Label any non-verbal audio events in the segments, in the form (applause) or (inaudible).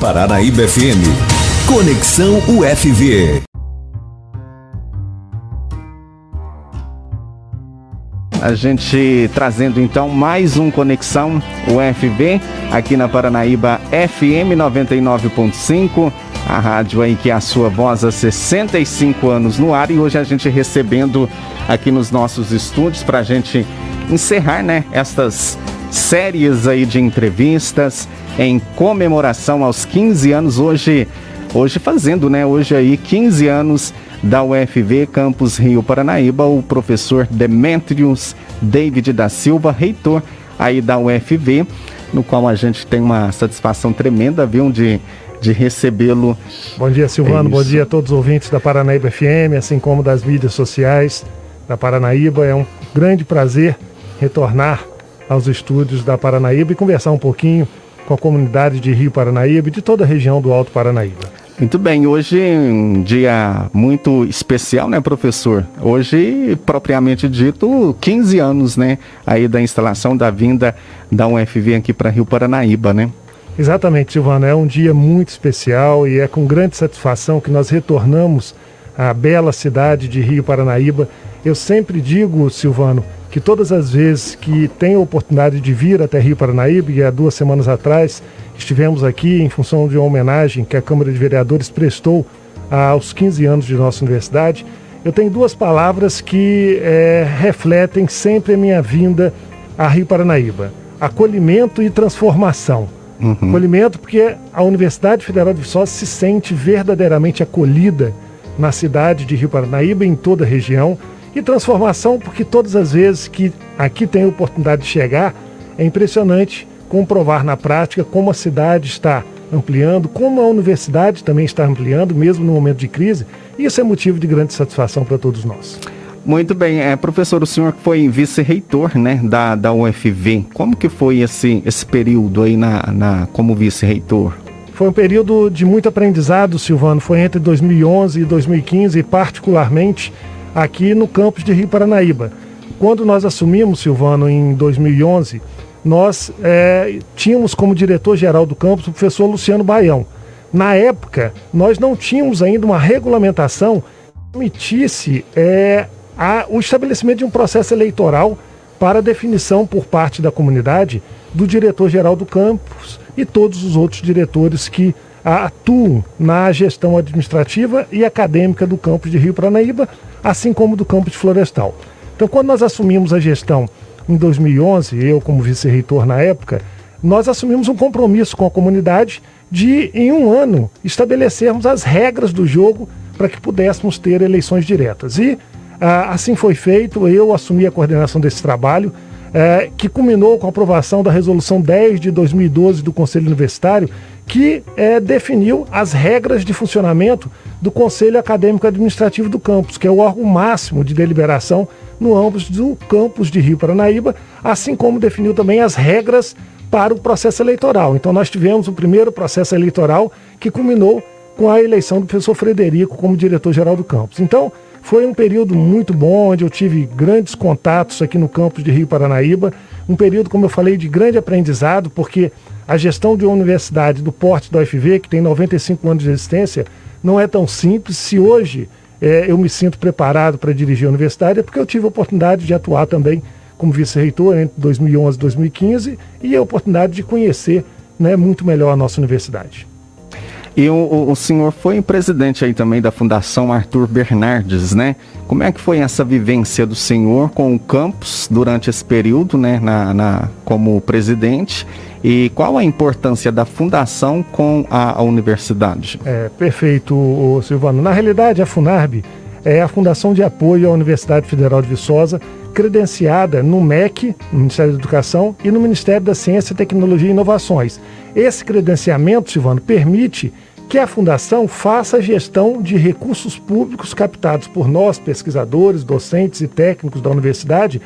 Paranaíba FM. Conexão UFV. A gente trazendo então mais um Conexão UFV aqui na Paranaíba FM 99.5, a rádio aí que é a sua voz há 65 anos no ar e hoje a gente recebendo aqui nos nossos estúdios para a gente encerrar, né, estas séries aí de entrevistas em comemoração aos 15 anos hoje, hoje fazendo, né, hoje aí 15 anos da UFV Campus Rio Paranaíba, o professor Demetrius David da Silva, reitor aí da UFV, no qual a gente tem uma satisfação tremenda, viu, de, de recebê-lo. Bom dia, Silvano, é bom dia a todos os ouvintes da Paranaíba FM, assim como das mídias sociais da Paranaíba. É um grande prazer retornar aos estúdios da Paranaíba e conversar um pouquinho com a comunidade de Rio Paranaíba e de toda a região do Alto Paranaíba. Muito bem, hoje é um dia muito especial, né, professor? Hoje, propriamente dito, 15 anos, né, aí da instalação da vinda da UFV aqui para Rio Paranaíba, né? Exatamente, Silvana, é um dia muito especial e é com grande satisfação que nós retornamos à bela cidade de Rio Paranaíba. Eu sempre digo, Silvano, que todas as vezes que tenho a oportunidade de vir até Rio Paranaíba, e há duas semanas atrás estivemos aqui em função de uma homenagem que a Câmara de Vereadores prestou aos 15 anos de nossa universidade, eu tenho duas palavras que é, refletem sempre a minha vinda a Rio Paranaíba: acolhimento e transformação. Uhum. Acolhimento porque a Universidade Federal de Viçosa se sente verdadeiramente acolhida na cidade de Rio Paranaíba e em toda a região e transformação, porque todas as vezes que aqui tem a oportunidade de chegar, é impressionante comprovar na prática como a cidade está ampliando, como a universidade também está ampliando, mesmo no momento de crise. E isso é motivo de grande satisfação para todos nós. Muito bem, é, professor, o senhor foi vice-reitor né, da, da UFV. Como que foi esse, esse período aí na, na, como vice-reitor? Foi um período de muito aprendizado, Silvano. Foi entre 2011 e 2015, particularmente aqui no campus de Rio Paranaíba. Quando nós assumimos, Silvano, em 2011, nós é, tínhamos como diretor-geral do campus o professor Luciano Baião. Na época, nós não tínhamos ainda uma regulamentação que permitisse é, a, o estabelecimento de um processo eleitoral para definição por parte da comunidade do diretor-geral do campus e todos os outros diretores que atuam na gestão administrativa e acadêmica do campus de Rio Paranaíba, assim como do campus Florestal. Então, quando nós assumimos a gestão em 2011, eu como vice-reitor na época, nós assumimos um compromisso com a comunidade de, em um ano, estabelecermos as regras do jogo para que pudéssemos ter eleições diretas. E ah, assim foi feito, eu assumi a coordenação desse trabalho, eh, que culminou com a aprovação da Resolução 10 de 2012 do Conselho Universitário, que é, definiu as regras de funcionamento do Conselho Acadêmico Administrativo do campus, que é o órgão máximo de deliberação no âmbito do campus de Rio Paranaíba, assim como definiu também as regras para o processo eleitoral. Então nós tivemos o primeiro processo eleitoral que culminou com a eleição do professor Frederico como diretor-geral do campus. Então, foi um período muito bom, onde eu tive grandes contatos aqui no campus de Rio Paranaíba, um período, como eu falei, de grande aprendizado, porque a gestão de uma universidade do porte da UFV, que tem 95 anos de existência, não é tão simples. Se hoje é, eu me sinto preparado para dirigir a universidade, é porque eu tive a oportunidade de atuar também como vice-reitor entre 2011 e 2015 e a oportunidade de conhecer né, muito melhor a nossa universidade. E o, o, senhor foi presidente aí também da Fundação Arthur Bernardes, né? Como é que foi essa vivência do senhor com o campus durante esse período, né, na, na como presidente? E qual a importância da fundação com a, a universidade? É, perfeito, Silvano. Na realidade, a FUNARB é a Fundação de Apoio à Universidade Federal de Viçosa, credenciada no MEC, no Ministério da Educação, e no Ministério da Ciência, Tecnologia e Inovações. Esse credenciamento, Silvano, permite que a Fundação faça a gestão de recursos públicos captados por nós, pesquisadores, docentes e técnicos da universidade,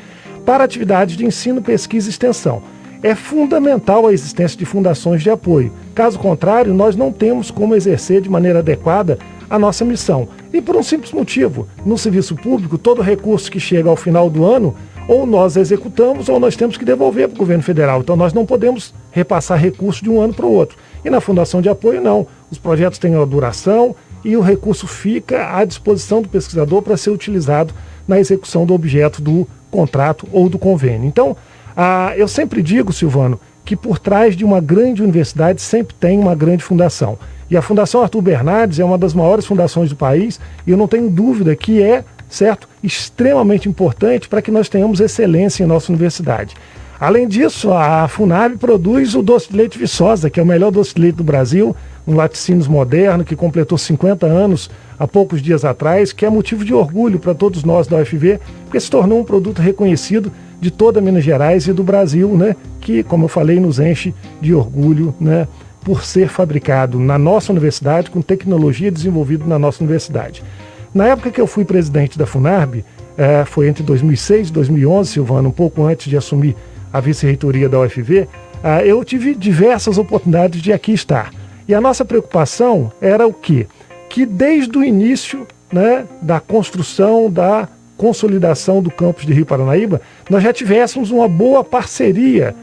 para atividades de ensino, pesquisa e extensão. É fundamental a existência de fundações de apoio. Caso contrário, nós não temos como exercer de maneira adequada a nossa missão. E por um simples motivo: no serviço público, todo recurso que chega ao final do ano, ou nós executamos ou nós temos que devolver para o governo federal. Então nós não podemos repassar recursos de um ano para o outro. E na fundação de apoio, não. Os projetos têm uma duração e o recurso fica à disposição do pesquisador para ser utilizado na execução do objeto do contrato ou do convênio. Então, ah, eu sempre digo, Silvano, que por trás de uma grande universidade sempre tem uma grande fundação. E a Fundação Arthur Bernardes é uma das maiores fundações do país e eu não tenho dúvida que é, certo, extremamente importante para que nós tenhamos excelência em nossa universidade. Além disso, a FUNAB produz o doce de leite Viçosa, que é o melhor doce de leite do Brasil, um laticínios moderno que completou 50 anos há poucos dias atrás, que é motivo de orgulho para todos nós da UFV, porque se tornou um produto reconhecido de toda Minas Gerais e do Brasil, né, que, como eu falei, nos enche de orgulho, né, por ser fabricado na nossa universidade, com tecnologia desenvolvida na nossa universidade. Na época que eu fui presidente da FUNARB, eh, foi entre 2006 e 2011, Silvano, um pouco antes de assumir a vice-reitoria da UFV, eh, eu tive diversas oportunidades de aqui estar. E a nossa preocupação era o quê? Que desde o início né, da construção, da consolidação do campus de Rio Paranaíba, nós já tivéssemos uma boa parceria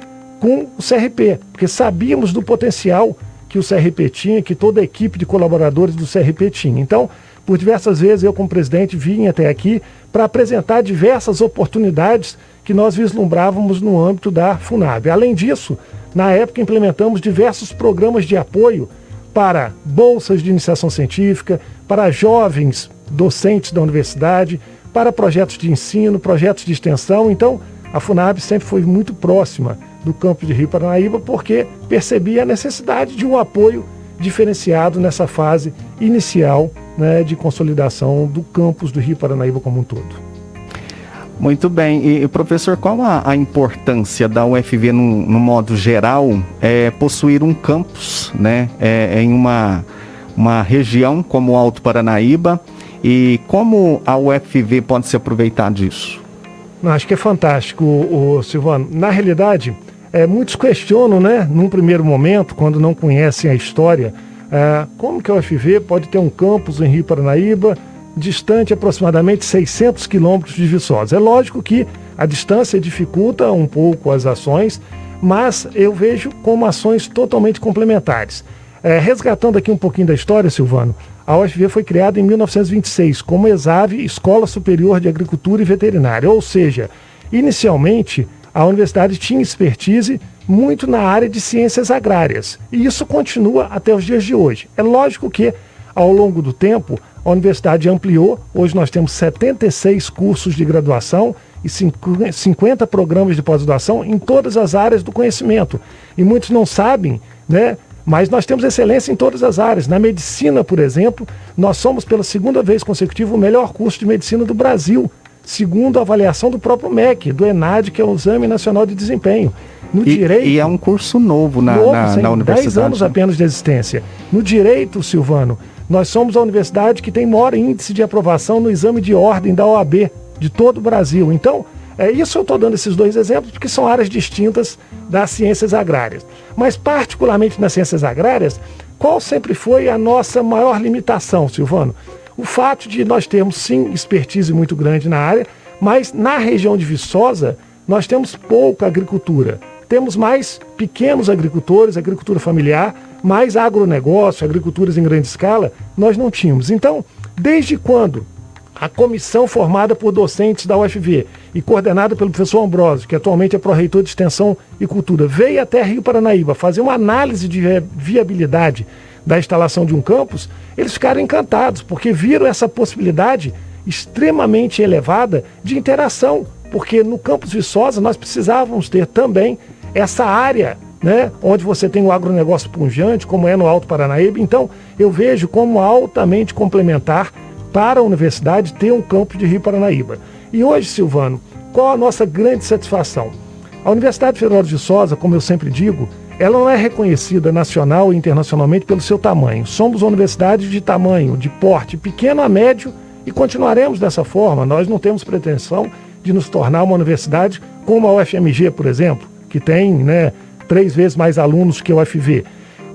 com o CRP, porque sabíamos do potencial que o CRP tinha, que toda a equipe de colaboradores do CRP tinha. Então, por diversas vezes, eu, como presidente, vim até aqui para apresentar diversas oportunidades que nós vislumbrávamos no âmbito da FUNAB. Além disso, na época, implementamos diversos programas de apoio para bolsas de iniciação científica, para jovens docentes da universidade, para projetos de ensino, projetos de extensão. Então, a FUNAB sempre foi muito próxima do campo de Rio Paranaíba, porque percebia a necessidade de um apoio diferenciado nessa fase inicial né, de consolidação do campus do Rio Paranaíba como um todo. Muito bem. E, professor, qual a, a importância da UFV, no, no, modo geral, é, possuir um campus né, é, em uma, uma região como o Alto Paranaíba? E como a UFV pode se aproveitar disso? Acho que é fantástico, o, o Silvano. Na realidade, é, muitos questionam, né, num primeiro momento, quando não conhecem a história, é, como que a UFV pode ter um campus em Rio Paranaíba, distante aproximadamente 600 quilômetros de Viçosa. É lógico que a distância dificulta um pouco as ações, mas eu vejo como ações totalmente complementares. É, resgatando aqui um pouquinho da história, Silvano, a UFV foi criada em 1926 como ESAVE, Escola Superior de Agricultura e Veterinária, ou seja, inicialmente a universidade tinha expertise muito na área de ciências agrárias. E isso continua até os dias de hoje. É lógico que, ao longo do tempo, a universidade ampliou. Hoje nós temos 76 cursos de graduação e 50 programas de pós-graduação em todas as áreas do conhecimento. E muitos não sabem, né? Mas nós temos excelência em todas as áreas. Na medicina, por exemplo, nós somos pela segunda vez consecutiva o melhor curso de medicina do Brasil segundo a avaliação do próprio MEC, do ENAD, que é o Exame Nacional de Desempenho. No e, direito, e é um curso novo na, novo, na, na universidade. 10 anos né? apenas de existência. No direito, Silvano, nós somos a universidade que tem maior índice de aprovação no exame de ordem da OAB de todo o Brasil. Então, é isso eu estou dando esses dois exemplos porque são áreas distintas das ciências agrárias. Mas, particularmente nas ciências agrárias, qual sempre foi a nossa maior limitação, Silvano? O fato de nós termos, sim, expertise muito grande na área, mas na região de Viçosa, nós temos pouca agricultura. Temos mais pequenos agricultores, agricultura familiar, mais agronegócio, agriculturas em grande escala, nós não tínhamos. Então, desde quando a comissão formada por docentes da UFV e coordenada pelo professor Ambrosio, que atualmente é pró-reitor de Extensão e Cultura, veio até Rio Paranaíba fazer uma análise de viabilidade da instalação de um campus, eles ficaram encantados, porque viram essa possibilidade extremamente elevada de interação, porque no campus Viçosa nós precisávamos ter também essa área, né, onde você tem o agronegócio punjante, como é no Alto Paranaíba. Então, eu vejo como altamente complementar para a universidade ter um campus de Rio Paranaíba. E hoje, Silvano, qual a nossa grande satisfação? A Universidade Federal de Viçosa, como eu sempre digo, ela não é reconhecida nacional e internacionalmente pelo seu tamanho. Somos uma universidade de tamanho, de porte pequeno a médio e continuaremos dessa forma. Nós não temos pretensão de nos tornar uma universidade como a UFMG, por exemplo, que tem né, três vezes mais alunos que a UFV.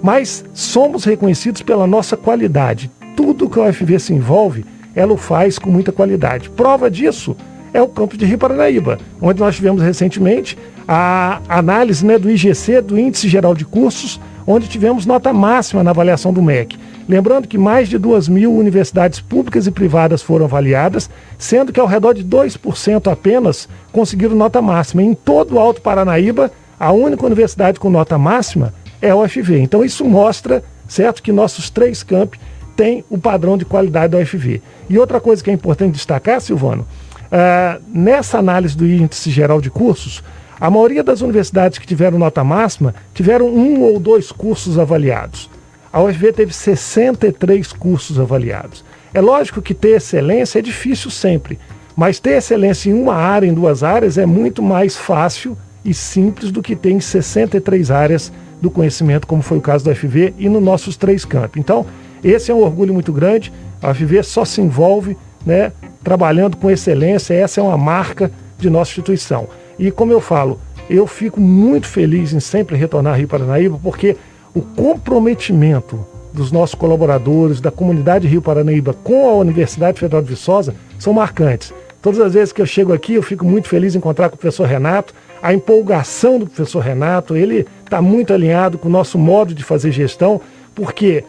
Mas somos reconhecidos pela nossa qualidade. Tudo que a UFV se envolve, ela o faz com muita qualidade. Prova disso é o campus de Rio Paranaíba, onde nós tivemos recentemente a análise né, do IGC, do Índice Geral de Cursos, onde tivemos nota máxima na avaliação do MEC. Lembrando que mais de 2 mil universidades públicas e privadas foram avaliadas, sendo que ao redor de 2% apenas conseguiram nota máxima. Em todo o Alto Paranaíba, a única universidade com nota máxima é a UFV. Então isso mostra, certo, que nossos três campi têm o padrão de qualidade da UFV. E outra coisa que é importante destacar, Silvano, uh, nessa análise do índice geral de cursos, a maioria das universidades que tiveram nota máxima tiveram um ou dois cursos avaliados. A UFV teve 63 cursos avaliados. É lógico que ter excelência é difícil sempre, mas ter excelência em uma área, em duas áreas, é muito mais fácil e simples do que ter em 63 áreas do conhecimento, como foi o caso da UFV e nos nossos três campos. Então, esse é um orgulho muito grande. A UFV só se envolve né, trabalhando com excelência, essa é uma marca de nossa instituição. E como eu falo, eu fico muito feliz em sempre retornar a Rio Paranaíba, porque o comprometimento dos nossos colaboradores, da comunidade Rio Paranaíba com a Universidade Federal de Viçosa são marcantes. Todas as vezes que eu chego aqui, eu fico muito feliz em encontrar com o professor Renato, a empolgação do professor Renato, ele está muito alinhado com o nosso modo de fazer gestão, porque,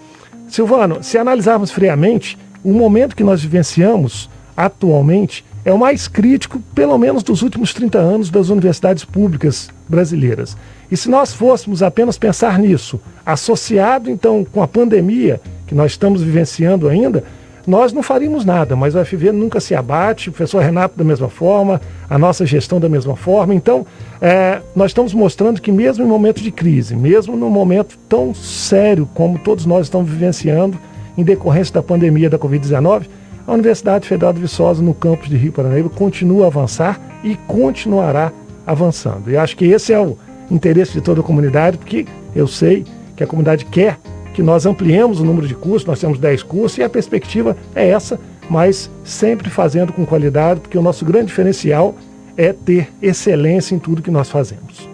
Silvano, se analisarmos friamente, o momento que nós vivenciamos atualmente é o mais crítico, pelo menos dos últimos 30 anos, das universidades públicas brasileiras. E se nós fôssemos apenas pensar nisso, associado então com a pandemia que nós estamos vivenciando ainda, nós não faríamos nada, mas o FV nunca se abate, o professor Renato da mesma forma, a nossa gestão da mesma forma. Então, é, nós estamos mostrando que mesmo em momento de crise, mesmo num momento tão sério como todos nós estamos vivenciando, em decorrência da pandemia da Covid-19, a Universidade Federal de Viçosa, no campus de Rio Paranaíba, continua a avançar e continuará avançando. E acho que esse é o interesse de toda a comunidade, porque eu sei que a comunidade quer que nós ampliemos o número de cursos, nós temos 10 cursos e a perspectiva é essa, mas sempre fazendo com qualidade, porque o nosso grande diferencial é ter excelência em tudo que nós fazemos.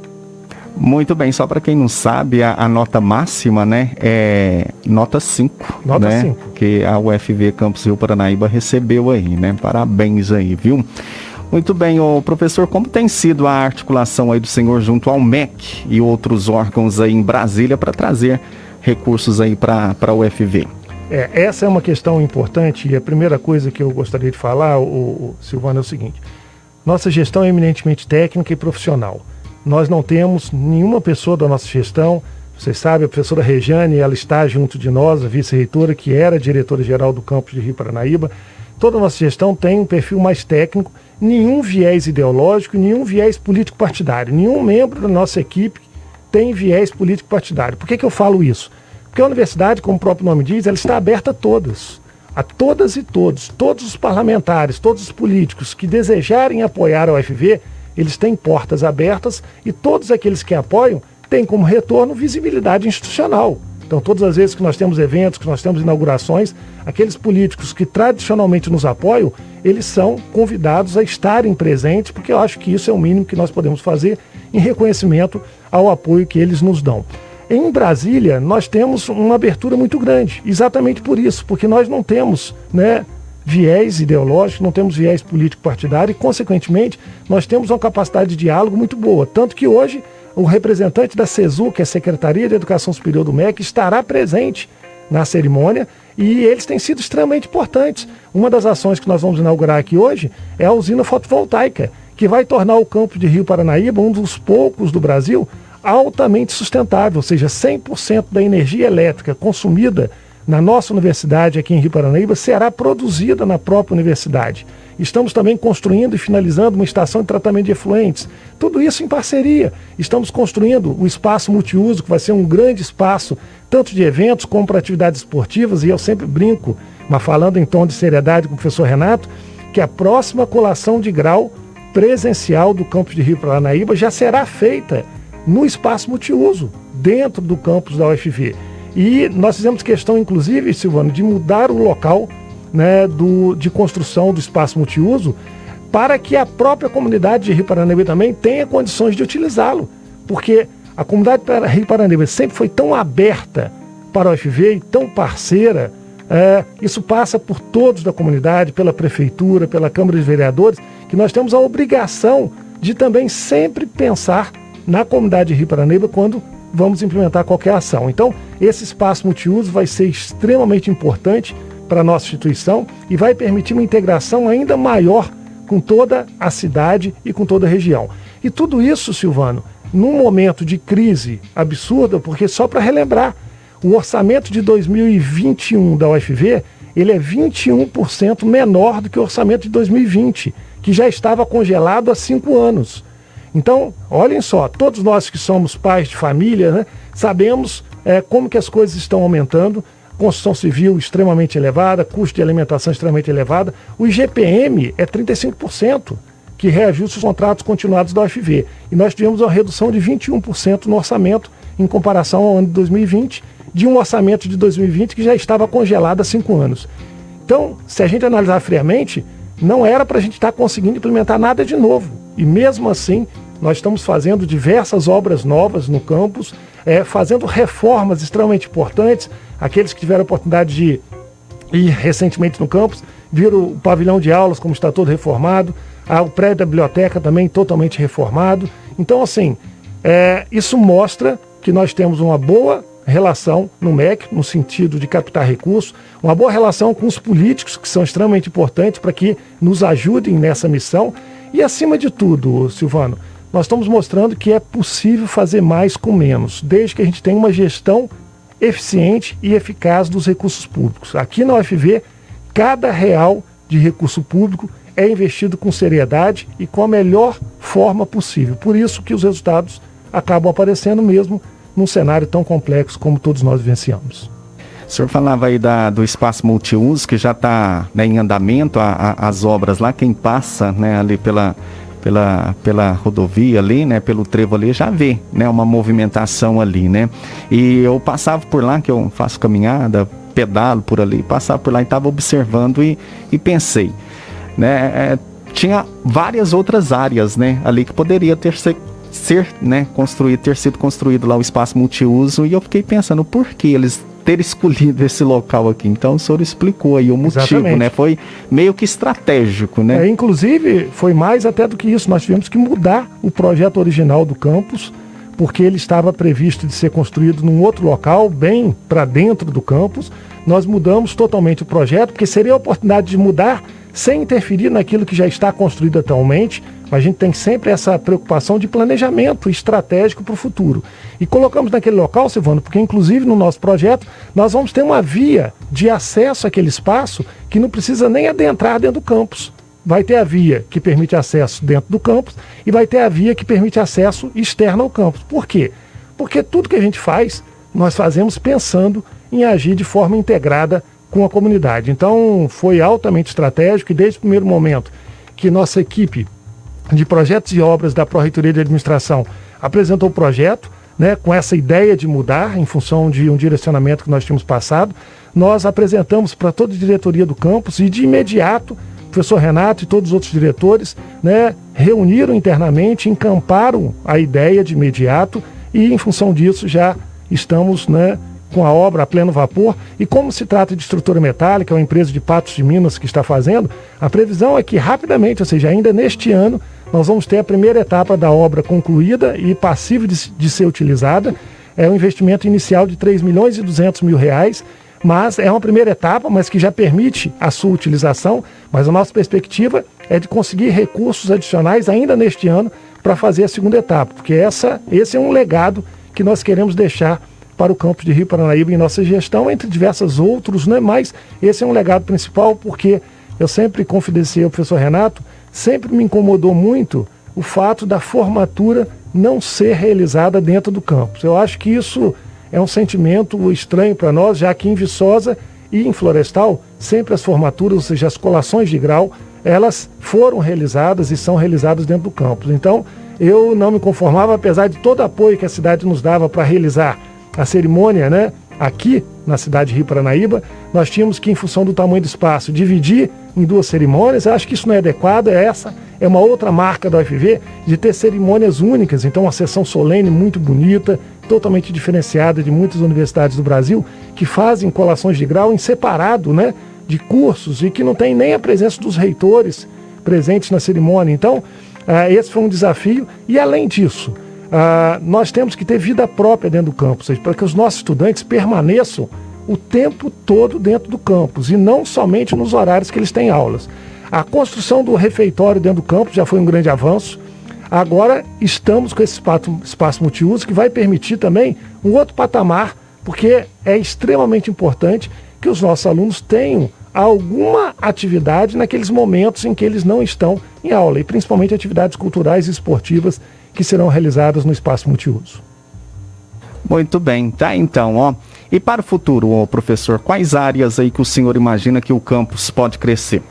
Muito bem, só para quem não sabe, a, a, nota máxima, né, é nota 5. Nota 5. Né, que a UFV Campus Rio Paranaíba recebeu aí, né? Parabéns aí, viu? Muito bem, o professor, como tem sido a articulação aí do senhor junto ao MEC e outros órgãos aí em Brasília para trazer recursos aí para a UFV? É, essa é uma questão importante e a primeira coisa que eu gostaria de falar, o, o Silvano, é o seguinte: nossa gestão é eminentemente técnica e profissional. Nós não temos nenhuma pessoa da nossa gestão, vocês sabem, a professora Rejane, ela está junto de nós, a vice-reitora, que era diretora-geral do campus de Rio Paranaíba. Toda a nossa gestão tem um perfil mais técnico, nenhum viés ideológico, nenhum viés político-partidário. Nenhum membro da nossa equipe tem viés político-partidário. Por que, que eu falo isso? Porque a universidade, como o próprio nome diz, ela está aberta a todos. A todas e todos, todos os parlamentares, todos os políticos que desejarem apoiar a UFV, eles têm portas abertas e todos aqueles que apoiam têm como retorno visibilidade institucional. Então, todas as vezes que nós temos eventos, que nós temos inaugurações, aqueles políticos que tradicionalmente nos apoiam, eles são convidados a estarem presentes, porque eu acho que isso é o mínimo que nós podemos fazer em reconhecimento ao apoio que eles nos dão. Em Brasília, nós temos uma abertura muito grande, exatamente por isso, porque nós não temos né, viés ideológico, não temos viés político-partidário e, consequentemente, nós temos uma capacidade de diálogo muito boa. Tanto que hoje o representante da CESU, que é a Secretaria de Educação Superior do MEC, estará presente na cerimônia e eles têm sido extremamente importantes. Uma das ações que nós vamos inaugurar aqui hoje é a usina fotovoltaica, que vai tornar o campo de Rio Paranaíba um dos poucos do Brasil altamente sustentável, ou seja, 100% da energia elétrica consumida na nossa universidade aqui em Rio Paranaíba será produzida na própria universidade. Estamos também construindo e finalizando uma estação de tratamento de efluentes. Tudo isso em parceria. Estamos construindo o espaço multiuso, que vai ser um grande espaço, tanto de eventos como para atividades esportivas, e eu sempre brinco, mas falando em tom de seriedade com o professor Renato, que a próxima colação de grau presencial do campus de Rio Paranaíba já será feita no espaço multiuso, dentro do campus da UFV. E nós fizemos questão, inclusive, Silvano, de mudar o local né, do, de construção do espaço multiuso para que a própria comunidade de Rio Paranaíba também tenha condições de utilizá-lo. Porque a comunidade de Rio Paranaíba sempre foi tão aberta para a UFV e tão parceira. É, isso passa por todos da comunidade, pela prefeitura, pela Câmara de Vereadores, que nós temos a obrigação de também sempre pensar na comunidade de Rio Paranaíba quando vamos implementar qualquer ação. Então, esse espaço multiuso vai ser extremamente importante para a nossa instituição e vai permitir uma integração ainda maior com toda a cidade e com toda a região. E tudo isso, Silvano, num momento de crise absurda, porque só para relembrar, o orçamento de 2021 da UFV ele é 21% menor do que o orçamento de 2020, que já estava congelado há cinco anos. Então, olhem só, todos nós que somos pais de família, né, sabemos é, como que as coisas estão aumentando, construção civil extremamente elevada, custo de alimentação extremamente elevada, o IGPM é 35%, que reajusta os contratos continuados da UFV. E nós tivemos uma redução de 21% no orçamento em comparação ao ano de 2020, de um orçamento de 2020 que já estava congelado há cinco anos. Então, se a gente analisar friamente, não era para a gente estar tá conseguindo implementar nada de novo. E mesmo assim, nós estamos fazendo diversas obras novas no campus, é, fazendo reformas extremamente importantes. Aqueles que tiveram a oportunidade de ir recentemente no campus, viram o pavilhão de aulas como está todo reformado, o prédio da biblioteca também totalmente reformado. Então, assim, é, isso mostra que nós temos uma boa relação no MEC, no sentido de captar recursos, uma boa relação com os políticos, que são extremamente importantes para que nos ajudem nessa missão. E, acima de tudo, Silvano, nós estamos mostrando que é possível fazer mais com menos, desde que a gente tenha uma gestão eficiente e eficaz dos recursos públicos. Aqui na UFV, cada real de recurso público é investido com seriedade e com a melhor forma possível. Por isso que os resultados acabam aparecendo mesmo num cenário tão complexo como todos nós vivenciamos. O senhor falava aí da, do espaço multiuso que já está né, em andamento, a, a, as obras lá, quem passa né, ali pela, pela, pela rodovia ali, né, pelo trevo ali, já vê, né, uma movimentação ali, né? E eu passava por lá, que eu faço caminhada, pedalo por ali, passava por lá e estava observando e, e pensei, né, é, tinha várias outras áreas, né, ali que poderia ter ser ser, né, construído, ter sido construído lá o espaço multiuso e eu fiquei pensando por que eles ter escolhido esse local aqui. Então o senhor explicou aí o motivo, Exatamente. né? Foi meio que estratégico, né? É, inclusive, foi mais até do que isso. Nós tivemos que mudar o projeto original do campus, porque ele estava previsto de ser construído num outro local, bem para dentro do campus. Nós mudamos totalmente o projeto, porque seria a oportunidade de mudar sem interferir naquilo que já está construído atualmente, mas a gente tem sempre essa preocupação de planejamento estratégico para o futuro. E colocamos naquele local, Silvano, porque inclusive no nosso projeto nós vamos ter uma via de acesso àquele espaço que não precisa nem adentrar dentro do campus. Vai ter a via que permite acesso dentro do campus e vai ter a via que permite acesso externo ao campus. Por quê? Porque tudo que a gente faz, nós fazemos pensando em agir de forma integrada com a comunidade. Então, foi altamente estratégico e desde o primeiro momento que nossa equipe de projetos e obras da Pró-Reitoria de Administração apresentou o projeto, né, com essa ideia de mudar em função de um direcionamento que nós tínhamos passado, nós apresentamos para toda a diretoria do campus e de imediato o professor Renato e todos os outros diretores né, reuniram internamente, encamparam a ideia de imediato e em função disso já estamos né, com a obra a pleno vapor. E como se trata de estrutura metálica, é uma empresa de Patos de Minas que está fazendo, a previsão é que rapidamente, ou seja, ainda neste ano, nós vamos ter a primeira etapa da obra concluída e passível de, de ser utilizada. É um investimento inicial de 3 milhões e 200 mil reais, mas é uma primeira etapa, mas que já permite a sua utilização. Mas a nossa perspectiva é de conseguir recursos adicionais ainda neste ano para fazer a segunda etapa, porque essa, esse é um legado que nós queremos deixar para o campus de Rio Paranaíba em nossa gestão, entre diversos outros, né? mas esse é um legado principal porque eu sempre confidenciei ao professor Renato, sempre me incomodou muito o fato da formatura não ser realizada dentro do campus. Eu acho que isso é um sentimento estranho para nós, já que em Viçosa e em Florestal, sempre as formaturas, ou seja, as colações de grau, elas foram realizadas e são realizadas dentro do campus. Então, eu não me conformava, apesar de todo o apoio que a cidade nos dava para realizar a cerimônia, né? Aqui na cidade de Rio Paranaíba, nós tínhamos que, em função do tamanho do espaço, dividir em duas cerimônias. Eu acho que isso não é adequado, é essa, é uma outra marca da UFV de ter cerimônias únicas. Então, uma sessão solene muito bonita, totalmente diferenciada de muitas universidades do Brasil, que fazem colações de grau em separado, né? De cursos e que não tem nem a presença dos reitores presentes na cerimônia. Então, uh, esse foi um desafio. E além disso, ah, nós temos que ter vida própria dentro do campus, para que os nossos estudantes permaneçam o tempo todo dentro do campus e não somente nos horários que eles têm aulas. A construção do refeitório dentro do campus já foi um grande avanço. Agora estamos com esse espaço, espaço multiuso que vai permitir também um outro patamar, porque é extremamente importante que os nossos alunos tenham alguma atividade naqueles momentos em que eles não estão em aula, e principalmente atividades culturais e esportivas que serão realizadas no espaço multiuso. Muito bem, tá então, ó. E para o futuro, ó, professor, quais áreas aí que o senhor imagina que o campus pode crescer?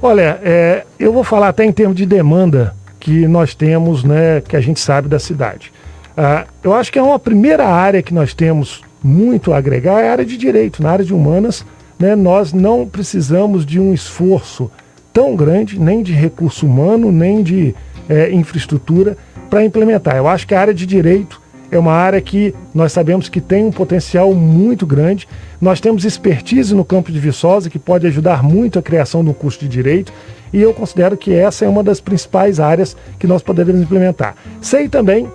Olha, é, eu vou falar até em termos de demanda que nós temos, né, que a gente sabe da cidade. Ah, eu acho que é uma primeira área que nós temos muito a agregar é a área de direito. Na área de humanas, né, nós não precisamos de um esforço tão grande, nem de recurso humano, nem de é, infraestrutura para implementar. Eu acho que a área de direito é uma área que nós sabemos que tem um potencial muito grande. Nós temos expertise no campo de Viçosa que pode ajudar muito a criação do curso de direito e eu considero que essa é uma das principais áreas que nós poderemos implementar. Sei também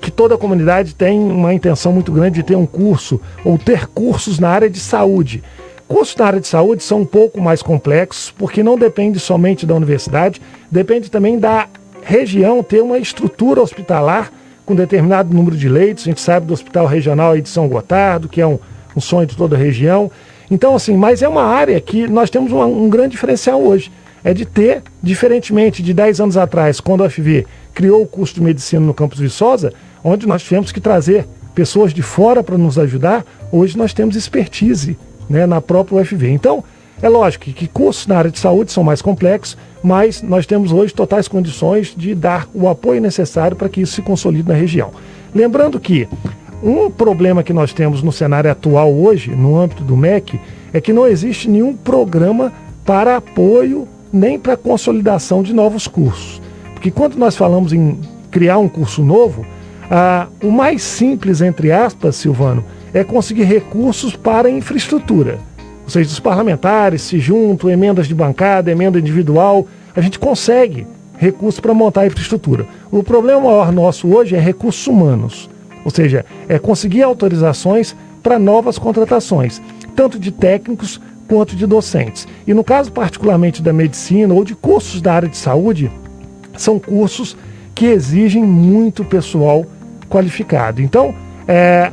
que toda a comunidade tem uma intenção muito grande de ter um curso ou ter cursos na área de saúde. Cursos na área de saúde são um pouco mais complexos, porque não depende somente da universidade, depende também da região ter uma estrutura hospitalar com determinado número de leitos. A gente sabe do Hospital Regional de São Gotardo, que é um, um sonho de toda a região. Então, assim, mas é uma área que nós temos uma, um grande diferencial hoje. É de ter, diferentemente de 10 anos atrás, quando a UFV criou o curso de medicina no campus Viçosa, onde nós tivemos que trazer pessoas de fora para nos ajudar, hoje nós temos expertise né, na própria UFV. Então, é lógico que cursos na área de saúde são mais complexos, mas nós temos hoje totais condições de dar o apoio necessário para que isso se consolide na região. Lembrando que um problema que nós temos no cenário atual hoje, no âmbito do MEC, é que não existe nenhum programa para apoio nem para consolidação de novos cursos. Porque quando nós falamos em criar um curso novo, ah, o mais simples, entre aspas, Silvano, é conseguir recursos para infraestrutura. Ou seja, os parlamentares se juntam, emendas de bancada, emenda individual, a gente consegue recursos para montar a infraestrutura. O problema maior nosso hoje é recursos humanos, ou seja, é conseguir autorizações para novas contratações, tanto de técnicos quanto de docentes. E no caso particularmente da medicina ou de cursos da área de saúde, são cursos que exigem muito pessoal qualificado. Então, é,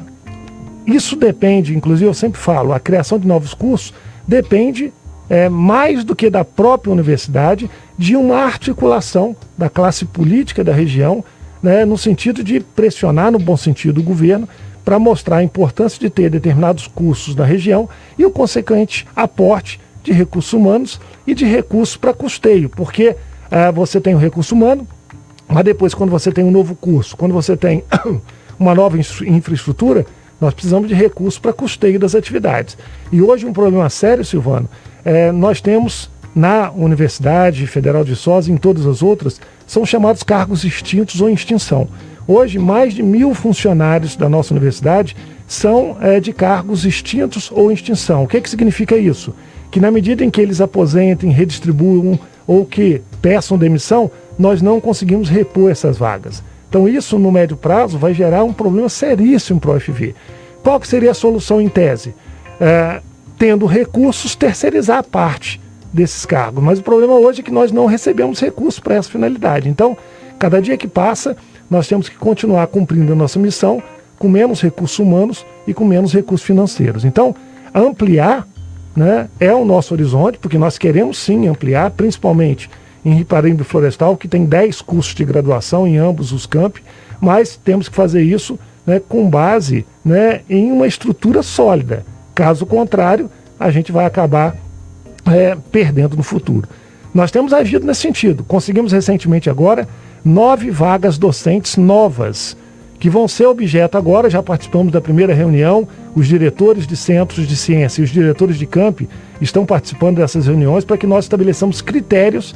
isso depende, inclusive eu sempre falo, a criação de novos cursos depende é, mais do que da própria universidade, de uma articulação da classe política da região, né, no sentido de pressionar, no bom sentido, o governo para mostrar a importância de ter determinados cursos na região e o consequente aporte de recursos humanos e de recursos para custeio, porque é, você tem o recurso humano, mas depois, quando você tem um novo curso, quando você tem (coughs) uma nova infraestrutura, nós precisamos de recursos para custeio das atividades. E hoje um problema sério, Silvano, é, nós temos na Universidade Federal de Viçosa e em todas as outras, são chamados cargos extintos ou em extinção. Hoje, mais de mil funcionários da nossa universidade são é, de cargos extintos ou em extinção. O que, que significa isso? Que na medida em que eles aposentem, redistribuam ou que peçam demissão, nós não conseguimos repor essas vagas. Então isso no médio prazo vai gerar um problema seríssimo para o UFV. Qual que seria a solução em tese? É, tendo recursos, terceirizar parte desses cargos. Mas o problema hoje é que nós não recebemos recursos para essa finalidade. Então, cada dia que passa, nós temos que continuar cumprindo a nossa missão com menos recursos humanos e com menos recursos financeiros. Então, ampliar né, é o nosso horizonte, porque nós queremos sim ampliar, principalmente em Riparimbe Florestal, que tem 10 cursos de graduação em ambos os campi, mas temos que fazer isso né, com base né, em uma estrutura sólida. Caso contrário, a gente vai acabar é, perdendo no futuro. Nós temos agido nesse sentido. Conseguimos recentemente agora nove vagas docentes novas, que vão ser objeto agora, já participamos da primeira reunião, os diretores de centros de ciência e os diretores de campi estão participando dessas reuniões para que nós estabeleçamos critérios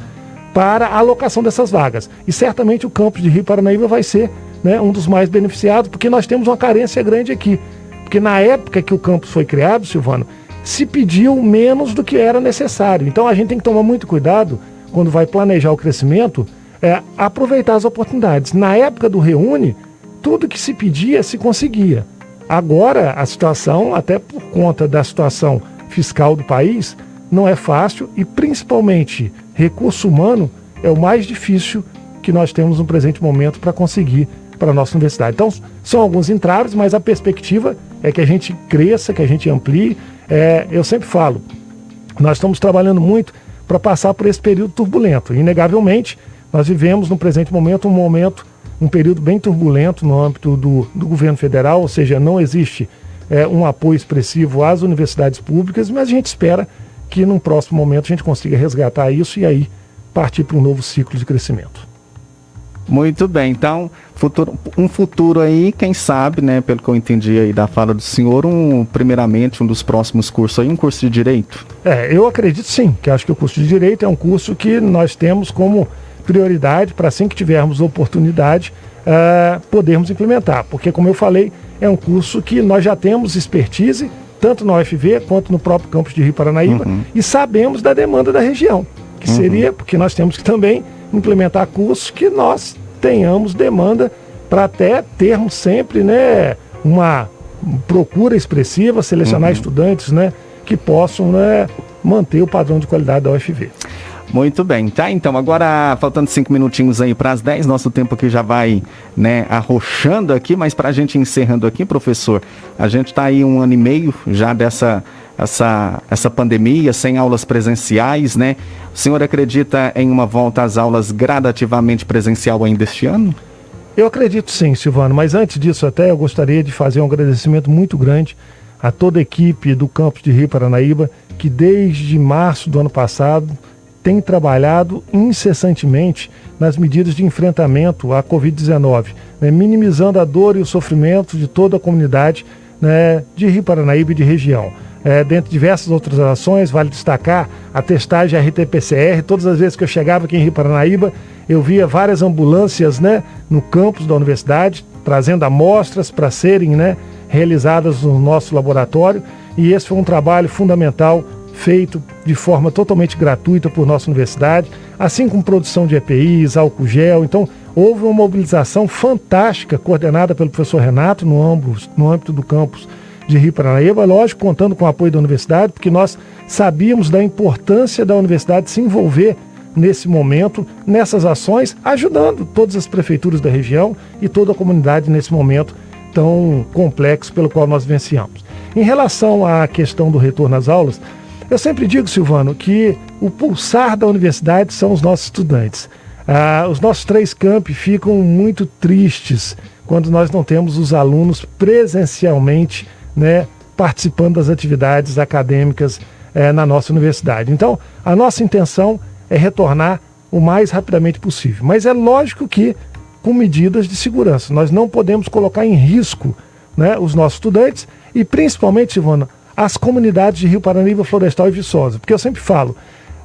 para a alocação dessas vagas. E certamente o campus de Rio Paranaíba vai ser né, um dos mais beneficiados, porque nós temos uma carência grande aqui. Porque na época que o campus foi criado, Silvano, se pediu menos do que era necessário. Então a gente tem que tomar muito cuidado quando vai planejar o crescimento, é, aproveitar as oportunidades. Na época do Reúne, tudo que se pedia se conseguia. Agora, a situação, até por conta da situação fiscal do país, não é fácil e, principalmente, recurso humano é o mais difícil que nós temos no presente momento para conseguir para a nossa universidade. Então, são alguns entraves, mas a perspectiva é que a gente cresça, que a gente amplie. É, eu sempre falo, nós estamos trabalhando muito para passar por esse período turbulento. Inegavelmente, nós vivemos no presente momento um momento, um período bem turbulento no âmbito do, do governo federal, ou seja, não existe é, um apoio expressivo às universidades públicas, mas a gente espera que num próximo momento a gente consiga resgatar isso e aí partir para um novo ciclo de crescimento. Muito bem, então futuro, um futuro aí, quem sabe, né, pelo que eu entendi aí da fala do senhor, um primeiramente um dos próximos cursos aí, um curso de direito. É, eu acredito sim, que acho que o curso de direito é um curso que nós temos como prioridade para assim que tivermos oportunidade uh, podermos implementar, porque como eu falei, é um curso que nós já temos expertise tanto na UFV quanto no próprio campus de Rio Paranaíba uhum. e sabemos da demanda da região, que uhum. seria porque nós temos que também implementar cursos que nós tenhamos demanda para até termos sempre né, uma procura expressiva, selecionar uhum. estudantes né, que possam né, manter o padrão de qualidade da UFV. Muito bem, tá? Então, agora faltando cinco minutinhos aí para as 10, nosso tempo aqui já vai, né, arrochando aqui, mas para a gente encerrando aqui, professor, a gente está aí um ano e meio já dessa essa, essa pandemia, sem aulas presenciais, né? O senhor acredita em uma volta às aulas gradativamente presencial ainda este ano? Eu acredito sim, Silvano, mas antes disso até eu gostaria de fazer um agradecimento muito grande a toda a equipe do campus de Rio Paranaíba, que desde março do ano passado tem trabalhado incessantemente nas medidas de enfrentamento à Covid-19, né, minimizando a dor e o sofrimento de toda a comunidade né, de Rio Paranaíba e de região é, dentre diversas outras ações, vale destacar a testagem RT-PCR. Todas as vezes que eu chegava aqui em Rio Paranaíba, eu via várias ambulâncias né, no campus da universidade, trazendo amostras para serem né, realizadas no nosso laboratório. E esse foi um trabalho fundamental feito de forma totalmente gratuita por nossa universidade, assim como produção de EPIs, álcool gel. Então, houve uma mobilização fantástica coordenada pelo professor Renato no âmbito, no âmbito do campus de Rio Paranaíba, lógico, contando com o apoio da universidade, porque nós sabíamos da importância da universidade se envolver nesse momento, nessas ações, ajudando todas as prefeituras da região e toda a comunidade nesse momento tão complexo pelo qual nós venciamos. Em relação à questão do retorno às aulas, eu sempre digo, Silvano, que o pulsar da universidade são os nossos estudantes. Ah, os nossos três campi ficam muito tristes quando nós não temos os alunos presencialmente né, participando das atividades acadêmicas é, na nossa universidade. Então, a nossa intenção é retornar o mais rapidamente possível. Mas é lógico que com medidas de segurança. Nós não podemos colocar em risco né, os nossos estudantes e principalmente, Silvana, as comunidades de Rio Paranaíba, Florestal e Viçosa. Porque eu sempre falo,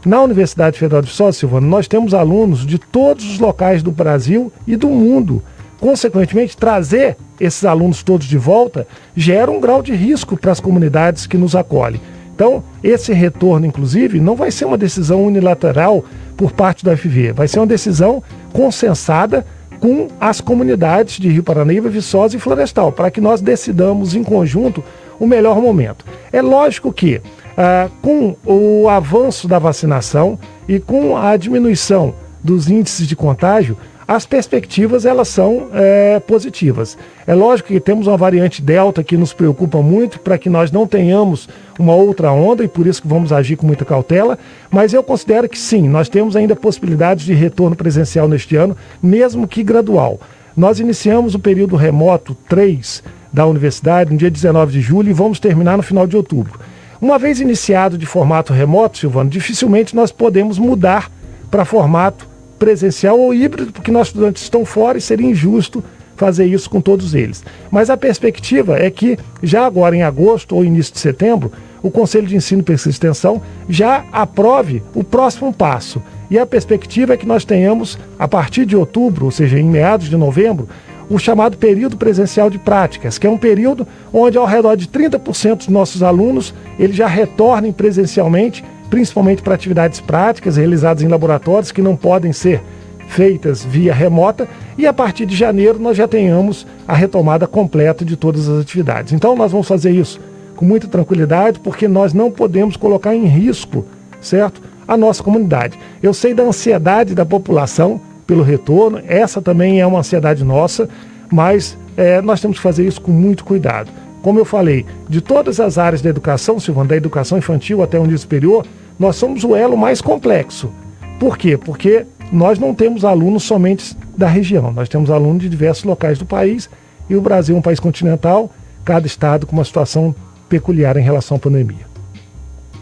na Universidade Federal de Viçosa, Silvana, nós temos alunos de todos os locais do Brasil e do mundo. Consequentemente, trazer esses alunos todos de volta gera um grau de risco para as comunidades que nos acolhem. Então, esse retorno, inclusive, não vai ser uma decisão unilateral por parte da FV, vai ser uma decisão consensada com as comunidades de Rio Paranaíba, Viçosa e Florestal, para que nós decidamos em conjunto o melhor momento. É lógico que, ah, com o avanço da vacinação e com a diminuição dos índices de contágio, as perspectivas elas são é, positivas. É lógico que temos uma variante delta que nos preocupa muito para que nós não tenhamos uma outra onda e por isso que vamos agir com muita cautela, mas eu considero que sim, nós temos ainda possibilidades de retorno presencial neste ano, mesmo que gradual. Nós iniciamos o período remoto 3 da universidade no dia 19 de julho e vamos terminar no final de outubro. Uma vez iniciado de formato remoto, Silvano, dificilmente nós podemos mudar para formato presencial ou híbrido, porque nossos estudantes estão fora e seria injusto fazer isso com todos eles. Mas a perspectiva é que já agora em agosto ou início de setembro, o Conselho de Ensino Pesquisa e Extensão já aprove o próximo passo. E a perspectiva é que nós tenhamos, a partir de outubro, ou seja, em meados de novembro, o chamado período presencial de práticas, que é um período onde ao redor de 30% dos nossos alunos eles já retornem presencialmente principalmente para atividades práticas realizadas em laboratórios que não podem ser feitas via remota e a partir de janeiro nós já tenhamos a retomada completa de todas as atividades. Então nós vamos fazer isso com muita tranquilidade, porque nós não podemos colocar em risco, certo? A nossa comunidade. Eu sei da ansiedade da população pelo retorno, essa também é uma ansiedade nossa, mas é, nós temos que fazer isso com muito cuidado. Como eu falei, de todas as áreas da educação, Silvana, da educação infantil até o nível superior, nós somos o elo mais complexo. Por quê? Porque nós não temos alunos somente da região, nós temos alunos de diversos locais do país e o Brasil é um país continental, cada estado com uma situação peculiar em relação à pandemia.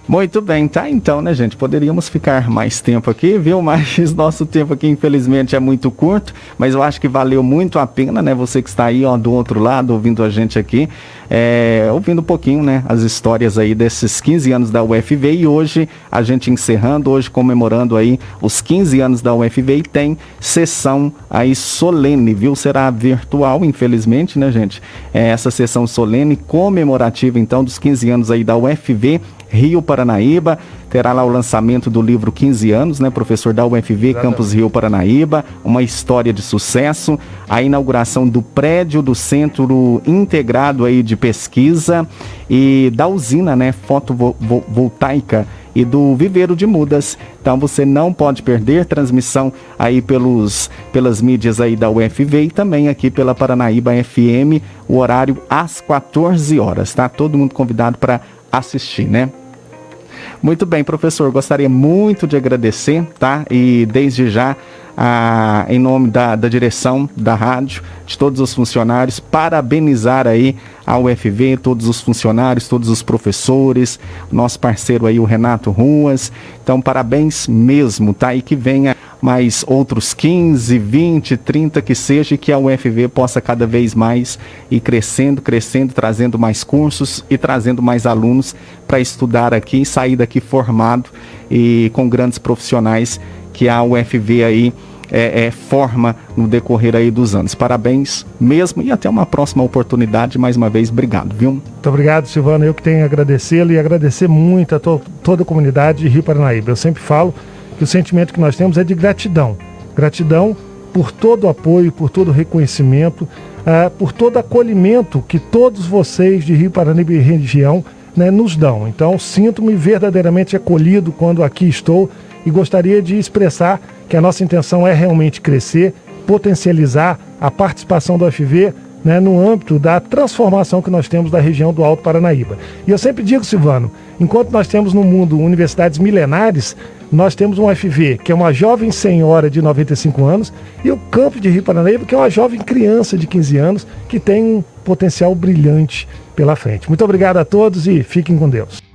Muito bem, tá então, né, gente? Poderíamos ficar mais tempo aqui, viu? (laughs) Mas nosso tempo aqui, infelizmente, é muito curto, mas eu acho que valeu muito a pena, né? Você que está aí, ó, do outro lado, ouvindo a gente aqui, é, ouvindo um pouquinho, né, as histórias aí desses 15 anos da UFV e hoje a gente encerrando, hoje comemorando aí os 15 anos da UFV e tem sessão aí solene, viu? Será virtual, infelizmente, né, gente? É essa sessão solene comemorativa, então, dos 15 anos aí da UFV Rio Paranaíba. Terá lá o lançamento do livro 15 anos, né? Professor da UFV, Campus Rio Paranaíba, uma história de sucesso. A inauguração do prédio do Centro Integrado aí de Pesquisa e da usina, né? Fotovoltaica e do Viveiro de Mudas. Então você não pode perder transmissão aí pelos, pelas mídias aí da UFV e também aqui pela Paranaíba FM, o horário às 14 horas, tá? Todo mundo convidado para assistir, né? Muito bem, professor, gostaria muito de agradecer, tá? E desde já, em nome da, da direção da rádio, de todos os funcionários, parabenizar aí a UFV, todos os funcionários, todos os professores, nosso parceiro aí, o Renato Ruas. Então, parabéns mesmo, tá? E que venha mais outros 15, 20, 30 que seja e que a UFV possa cada vez mais ir crescendo, crescendo, trazendo mais cursos e trazendo mais alunos para estudar aqui e sair daqui formado e com grandes profissionais que a UFV aí é, é, forma no decorrer aí dos anos. Parabéns mesmo e até uma próxima oportunidade. Mais uma vez, obrigado, viu? Muito obrigado, Silvana. Eu que tenho a agradecê-lo e agradecer muito a to toda a comunidade de Rio Paranaíba. Eu sempre falo que o sentimento que nós temos é de gratidão. Gratidão por todo o apoio, por todo o reconhecimento, uh, por todo acolhimento que todos vocês de Rio Paranaíba e região né, nos dão. Então, sinto-me verdadeiramente acolhido quando aqui estou e gostaria de expressar que a nossa intenção é realmente crescer, potencializar a participação do UFV né, no âmbito da transformação que nós temos da região do Alto Paranaíba. E eu sempre digo, Silvano, enquanto nós temos no mundo universidades milenares, nós temos um FV, que é uma jovem senhora de 95 anos, e o Campo de Rio Paranaíba, que é uma jovem criança de 15 anos, que tem um potencial brilhante pela frente. Muito obrigado a todos e fiquem com Deus.